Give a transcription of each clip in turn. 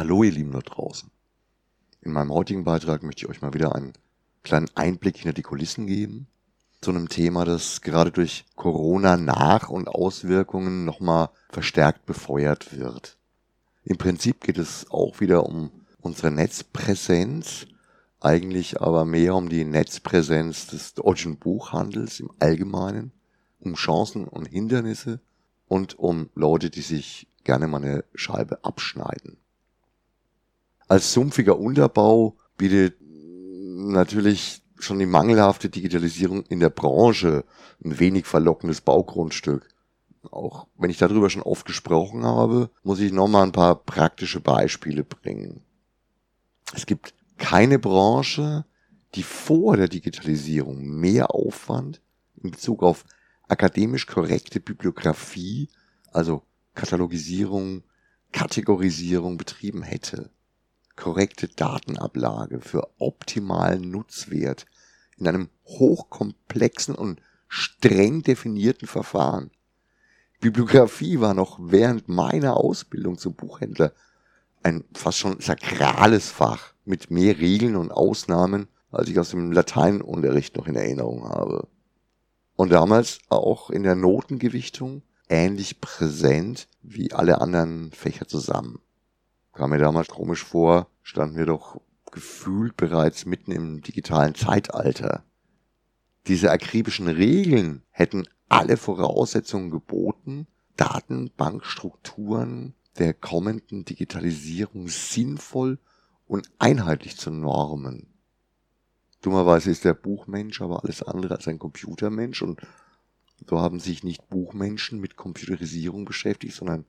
Hallo ihr Lieben da draußen. In meinem heutigen Beitrag möchte ich euch mal wieder einen kleinen Einblick hinter die Kulissen geben zu einem Thema, das gerade durch Corona nach und Auswirkungen nochmal verstärkt befeuert wird. Im Prinzip geht es auch wieder um unsere Netzpräsenz, eigentlich aber mehr um die Netzpräsenz des deutschen Buchhandels im Allgemeinen, um Chancen und Hindernisse und um Leute, die sich gerne mal eine Scheibe abschneiden. Als sumpfiger Unterbau bietet natürlich schon die mangelhafte Digitalisierung in der Branche ein wenig verlockendes Baugrundstück. Auch wenn ich darüber schon oft gesprochen habe, muss ich nochmal ein paar praktische Beispiele bringen. Es gibt keine Branche, die vor der Digitalisierung mehr Aufwand in Bezug auf akademisch korrekte Bibliografie, also Katalogisierung, Kategorisierung betrieben hätte. Korrekte Datenablage für optimalen Nutzwert in einem hochkomplexen und streng definierten Verfahren. Bibliografie war noch während meiner Ausbildung zum Buchhändler ein fast schon sakrales Fach mit mehr Regeln und Ausnahmen, als ich aus dem Lateinunterricht noch in Erinnerung habe. Und damals auch in der Notengewichtung ähnlich präsent wie alle anderen Fächer zusammen. Kam mir damals komisch vor, standen wir doch gefühlt bereits mitten im digitalen Zeitalter. Diese akribischen Regeln hätten alle Voraussetzungen geboten, Datenbankstrukturen der kommenden Digitalisierung sinnvoll und einheitlich zu normen. Dummerweise ist der Buchmensch aber alles andere als ein Computermensch und so haben sich nicht Buchmenschen mit Computerisierung beschäftigt, sondern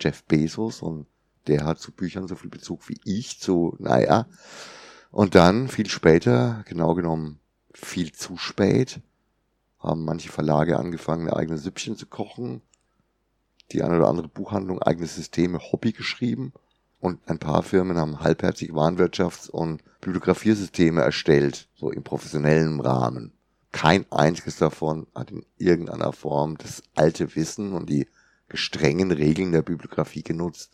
Jeff Bezos und der hat zu Büchern so viel Bezug wie ich zu, naja. Und dann, viel später, genau genommen viel zu spät, haben manche Verlage angefangen, eigene Süppchen zu kochen, die eine oder andere Buchhandlung eigene Systeme Hobby geschrieben und ein paar Firmen haben halbherzig Warenwirtschafts- und Bibliografiersysteme erstellt, so im professionellen Rahmen. Kein einziges davon hat in irgendeiner Form das alte Wissen und die gestrengen Regeln der Bibliografie genutzt.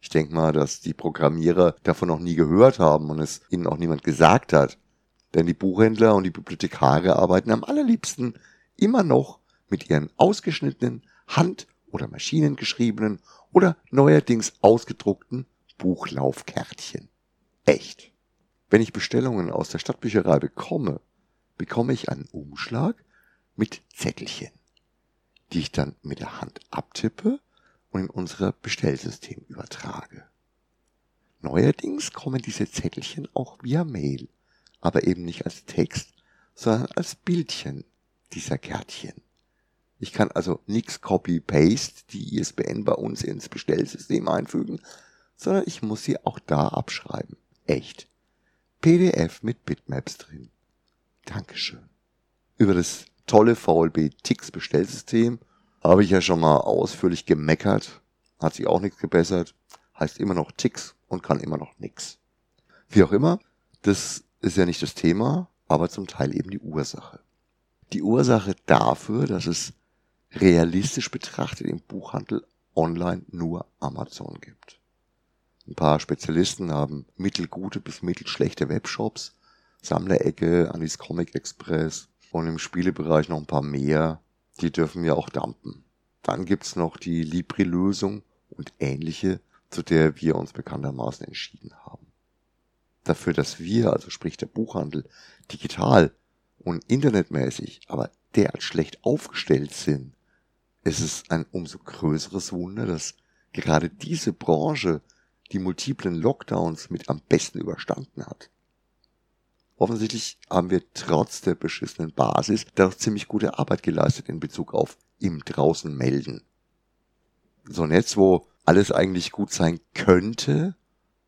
Ich denke mal, dass die Programmierer davon noch nie gehört haben und es ihnen auch niemand gesagt hat. Denn die Buchhändler und die Bibliothekare arbeiten am allerliebsten immer noch mit ihren ausgeschnittenen, hand- oder maschinengeschriebenen oder neuerdings ausgedruckten Buchlaufkärtchen. Echt. Wenn ich Bestellungen aus der Stadtbücherei bekomme, bekomme ich einen Umschlag mit Zettelchen, die ich dann mit der Hand abtippe und in unser Bestellsystem übertrage. Neuerdings kommen diese Zettelchen auch via Mail, aber eben nicht als Text, sondern als Bildchen dieser Kärtchen. Ich kann also nix Copy-Paste die ISBN bei uns ins Bestellsystem einfügen, sondern ich muss sie auch da abschreiben. Echt. PDF mit Bitmaps drin. Dankeschön. Über das tolle VLB Tix Bestellsystem habe ich ja schon mal ausführlich gemeckert. Hat sich auch nichts gebessert. Heißt immer noch Tix und kann immer noch nix. Wie auch immer, das ist ja nicht das Thema, aber zum Teil eben die Ursache. Die Ursache dafür, dass es realistisch betrachtet im Buchhandel online nur Amazon gibt. Ein paar Spezialisten haben mittelgute bis mittelschlechte Webshops, Sammlerecke, Anis Comic Express und im Spielebereich noch ein paar mehr. Die dürfen ja auch dampen. Dann gibt's noch die Libri-Lösung und ähnliche, zu der wir uns bekanntermaßen entschieden haben. Dafür, dass wir, also sprich der Buchhandel, digital und internetmäßig, aber derart schlecht aufgestellt sind, ist es ein umso größeres Wunder, dass gerade diese Branche die multiplen Lockdowns mit am besten überstanden hat. Offensichtlich haben wir trotz der beschissenen Basis doch ziemlich gute Arbeit geleistet in Bezug auf im draußen melden. So ein Netz, wo alles eigentlich gut sein könnte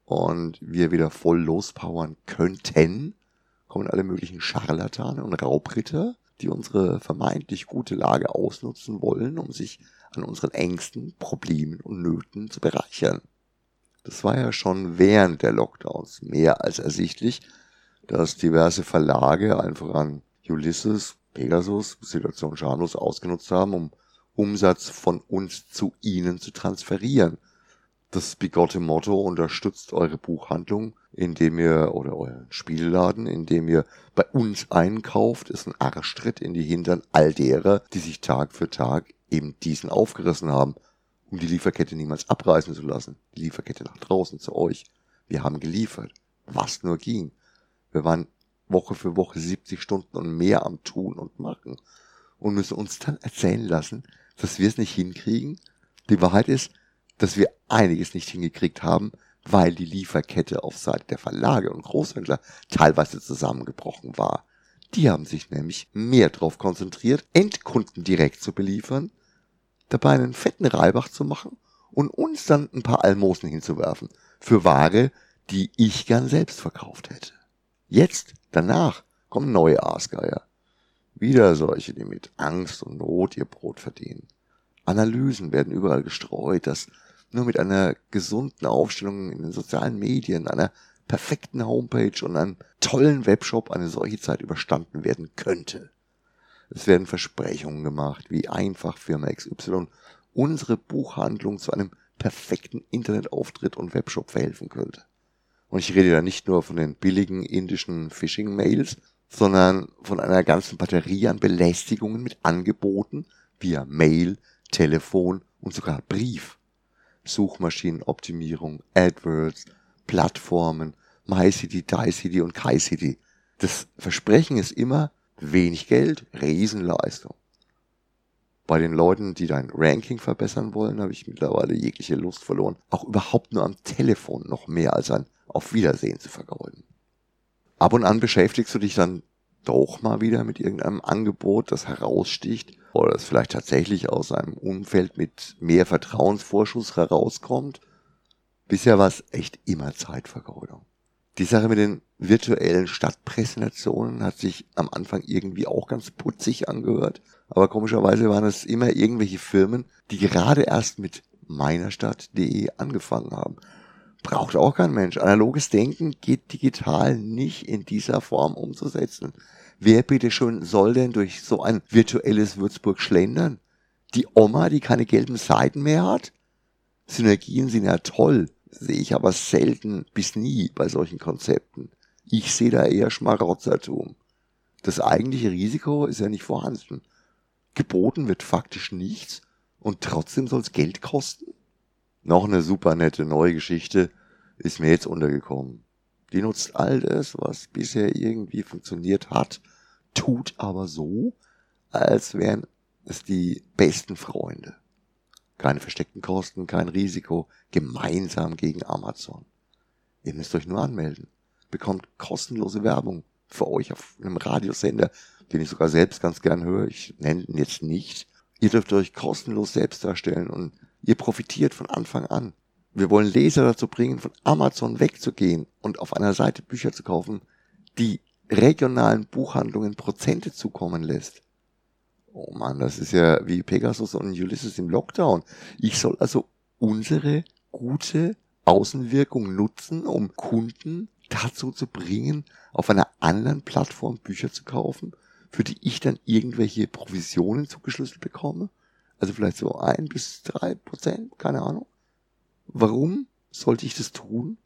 und wir wieder voll lospowern könnten, kommen alle möglichen Scharlatane und Raubritter, die unsere vermeintlich gute Lage ausnutzen wollen, um sich an unseren Ängsten, Problemen und Nöten zu bereichern. Das war ja schon während der Lockdowns mehr als ersichtlich, dass diverse Verlage, einfach an Ulysses, Pegasus, Situation schamlos ausgenutzt haben, um Umsatz von uns zu ihnen zu transferieren. Das bigotte Motto unterstützt eure Buchhandlung, indem ihr, oder euren Spielladen, indem ihr bei uns einkauft, ist ein Arschtritt in die Hintern all derer, die sich Tag für Tag eben diesen aufgerissen haben, um die Lieferkette niemals abreißen zu lassen. Die Lieferkette nach draußen zu euch. Wir haben geliefert. Was nur ging. Wir waren Woche für Woche 70 Stunden und mehr am Tun und Machen und müssen uns dann erzählen lassen, dass wir es nicht hinkriegen. Die Wahrheit ist, dass wir einiges nicht hingekriegt haben, weil die Lieferkette auf Seite der Verlage und Großhändler teilweise zusammengebrochen war. Die haben sich nämlich mehr darauf konzentriert, Endkunden direkt zu beliefern, dabei einen fetten Reibach zu machen und uns dann ein paar Almosen hinzuwerfen für Ware, die ich gern selbst verkauft hätte. Jetzt, danach, kommen neue Aasgeier. Wieder solche, die mit Angst und Not ihr Brot verdienen. Analysen werden überall gestreut, dass nur mit einer gesunden Aufstellung in den sozialen Medien, einer perfekten Homepage und einem tollen Webshop eine solche Zeit überstanden werden könnte. Es werden Versprechungen gemacht, wie einfach Firma XY unsere Buchhandlung zu einem perfekten Internetauftritt und Webshop verhelfen könnte. Und ich rede da nicht nur von den billigen indischen Phishing-Mails, sondern von einer ganzen Batterie an Belästigungen mit Angeboten via Mail, Telefon und sogar Brief. Suchmaschinenoptimierung, AdWords, Plattformen, MyCity, DieCity und KaiCity. Das Versprechen ist immer wenig Geld, Riesenleistung. Bei den Leuten, die dein Ranking verbessern wollen, habe ich mittlerweile jegliche Lust verloren, auch überhaupt nur am Telefon noch mehr als ein Auf Wiedersehen zu vergeuden. Ab und an beschäftigst du dich dann doch mal wieder mit irgendeinem Angebot, das heraussticht oder das vielleicht tatsächlich aus einem Umfeld mit mehr Vertrauensvorschuss herauskommt. Bisher war es echt immer Zeitvergeudung. Die Sache mit den virtuellen Stadtpräsentationen hat sich am Anfang irgendwie auch ganz putzig angehört, aber komischerweise waren es immer irgendwelche Firmen, die gerade erst mit meinerstadt.de angefangen haben. Braucht auch kein Mensch. Analoges Denken geht digital nicht in dieser Form umzusetzen. Wer bitte schon soll denn durch so ein virtuelles Würzburg schlendern? Die Oma, die keine gelben Seiten mehr hat? Synergien sind ja toll, sehe ich aber selten bis nie bei solchen Konzepten. Ich sehe da eher Schmarotzertum. Das eigentliche Risiko ist ja nicht vorhanden. Geboten wird faktisch nichts und trotzdem soll es Geld kosten? Noch eine super nette neue Geschichte ist mir jetzt untergekommen. Die nutzt all das, was bisher irgendwie funktioniert hat, tut aber so, als wären es die besten Freunde. Keine versteckten Kosten, kein Risiko, gemeinsam gegen Amazon. Ihr müsst euch nur anmelden, bekommt kostenlose Werbung für euch auf einem Radiosender, den ich sogar selbst ganz gern höre. Ich nenne ihn jetzt nicht. Ihr dürft euch kostenlos selbst darstellen und ihr profitiert von Anfang an. Wir wollen Leser dazu bringen, von Amazon wegzugehen und auf einer Seite Bücher zu kaufen, die regionalen Buchhandlungen Prozente zukommen lässt. Oh man, das ist ja wie Pegasus und Ulysses im Lockdown. Ich soll also unsere gute Außenwirkung nutzen, um Kunden dazu zu bringen, auf einer anderen Plattform Bücher zu kaufen, für die ich dann irgendwelche Provisionen zugeschlüsselt bekomme. Also vielleicht so ein bis drei Prozent, keine Ahnung. Warum sollte ich das tun?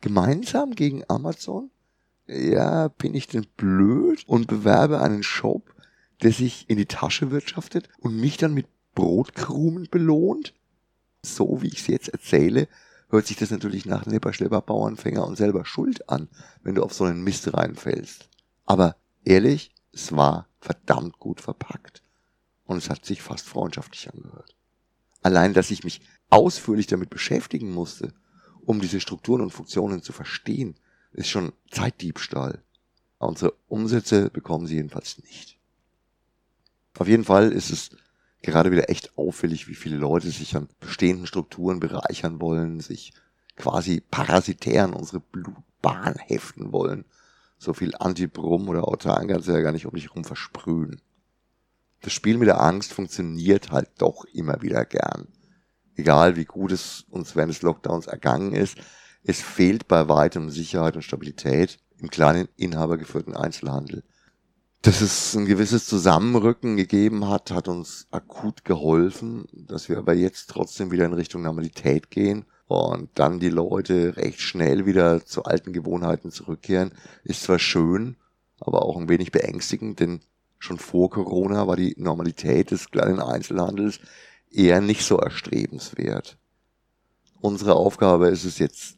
Gemeinsam gegen Amazon? Ja, bin ich denn blöd und bewerbe einen Shop, der sich in die Tasche wirtschaftet und mich dann mit Brotkrumen belohnt? So wie ich es jetzt erzähle, hört sich das natürlich nach Nipperschlepper, Bauernfänger und selber Schuld an, wenn du auf so einen Mist reinfällst. Aber ehrlich, es war verdammt gut verpackt. Und es hat sich fast freundschaftlich angehört. Allein, dass ich mich ausführlich damit beschäftigen musste, um diese Strukturen und Funktionen zu verstehen, ist schon Zeitdiebstahl. Unsere Umsätze bekommen sie jedenfalls nicht. Auf jeden Fall ist es gerade wieder echt auffällig, wie viele Leute sich an bestehenden Strukturen bereichern wollen, sich quasi parasitär an unsere Blutbahn heften wollen. So viel Antibrum oder Autan kannst du ja gar nicht um dich herum versprühen. Das Spiel mit der Angst funktioniert halt doch immer wieder gern egal wie gut es uns während des Lockdowns ergangen ist, es fehlt bei weitem Sicherheit und Stabilität im kleinen inhabergeführten Einzelhandel. Dass es ein gewisses Zusammenrücken gegeben hat, hat uns akut geholfen, dass wir aber jetzt trotzdem wieder in Richtung Normalität gehen und dann die Leute recht schnell wieder zu alten Gewohnheiten zurückkehren, ist zwar schön, aber auch ein wenig beängstigend, denn schon vor Corona war die Normalität des kleinen Einzelhandels eher nicht so erstrebenswert. Unsere Aufgabe ist es jetzt,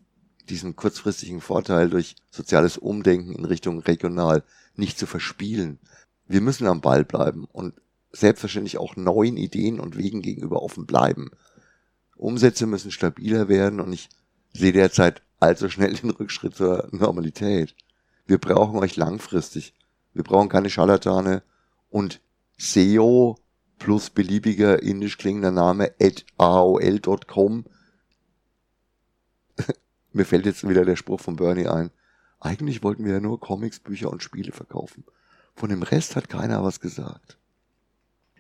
diesen kurzfristigen Vorteil durch soziales Umdenken in Richtung regional nicht zu verspielen. Wir müssen am Ball bleiben und selbstverständlich auch neuen Ideen und Wegen gegenüber offen bleiben. Umsätze müssen stabiler werden und ich sehe derzeit allzu schnell den Rückschritt zur Normalität. Wir brauchen euch langfristig. Wir brauchen keine Scharlatane und SEO plus beliebiger indisch klingender Name at aol.com. Mir fällt jetzt wieder der Spruch von Bernie ein. Eigentlich wollten wir ja nur Comics, Bücher und Spiele verkaufen. Von dem Rest hat keiner was gesagt.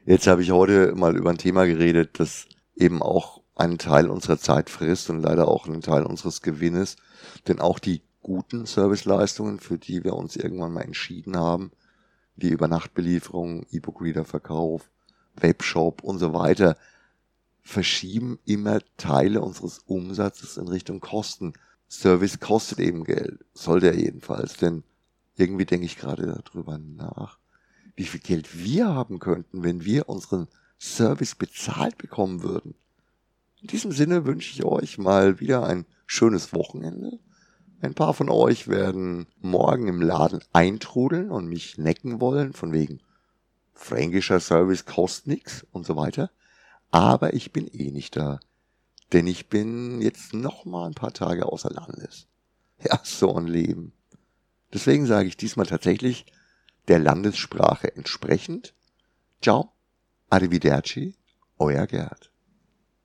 Jetzt habe ich heute mal über ein Thema geredet, das eben auch einen Teil unserer Zeit frisst und leider auch einen Teil unseres Gewinnes. Denn auch die guten Serviceleistungen, für die wir uns irgendwann mal entschieden haben, wie Übernachtbelieferung, E-Book-Reader-Verkauf, Webshop und so weiter, verschieben immer Teile unseres Umsatzes in Richtung Kosten. Service kostet eben Geld, sollte er jedenfalls, denn irgendwie denke ich gerade darüber nach, wie viel Geld wir haben könnten, wenn wir unseren Service bezahlt bekommen würden. In diesem Sinne wünsche ich euch mal wieder ein schönes Wochenende. Ein paar von euch werden morgen im Laden eintrudeln und mich necken wollen, von wegen fränkischer Service kostet nix und so weiter. Aber ich bin eh nicht da. Denn ich bin jetzt noch mal ein paar Tage außer Landes. Ja, so ein Leben. Deswegen sage ich diesmal tatsächlich der Landessprache entsprechend. Ciao, arrivederci, euer Gerd.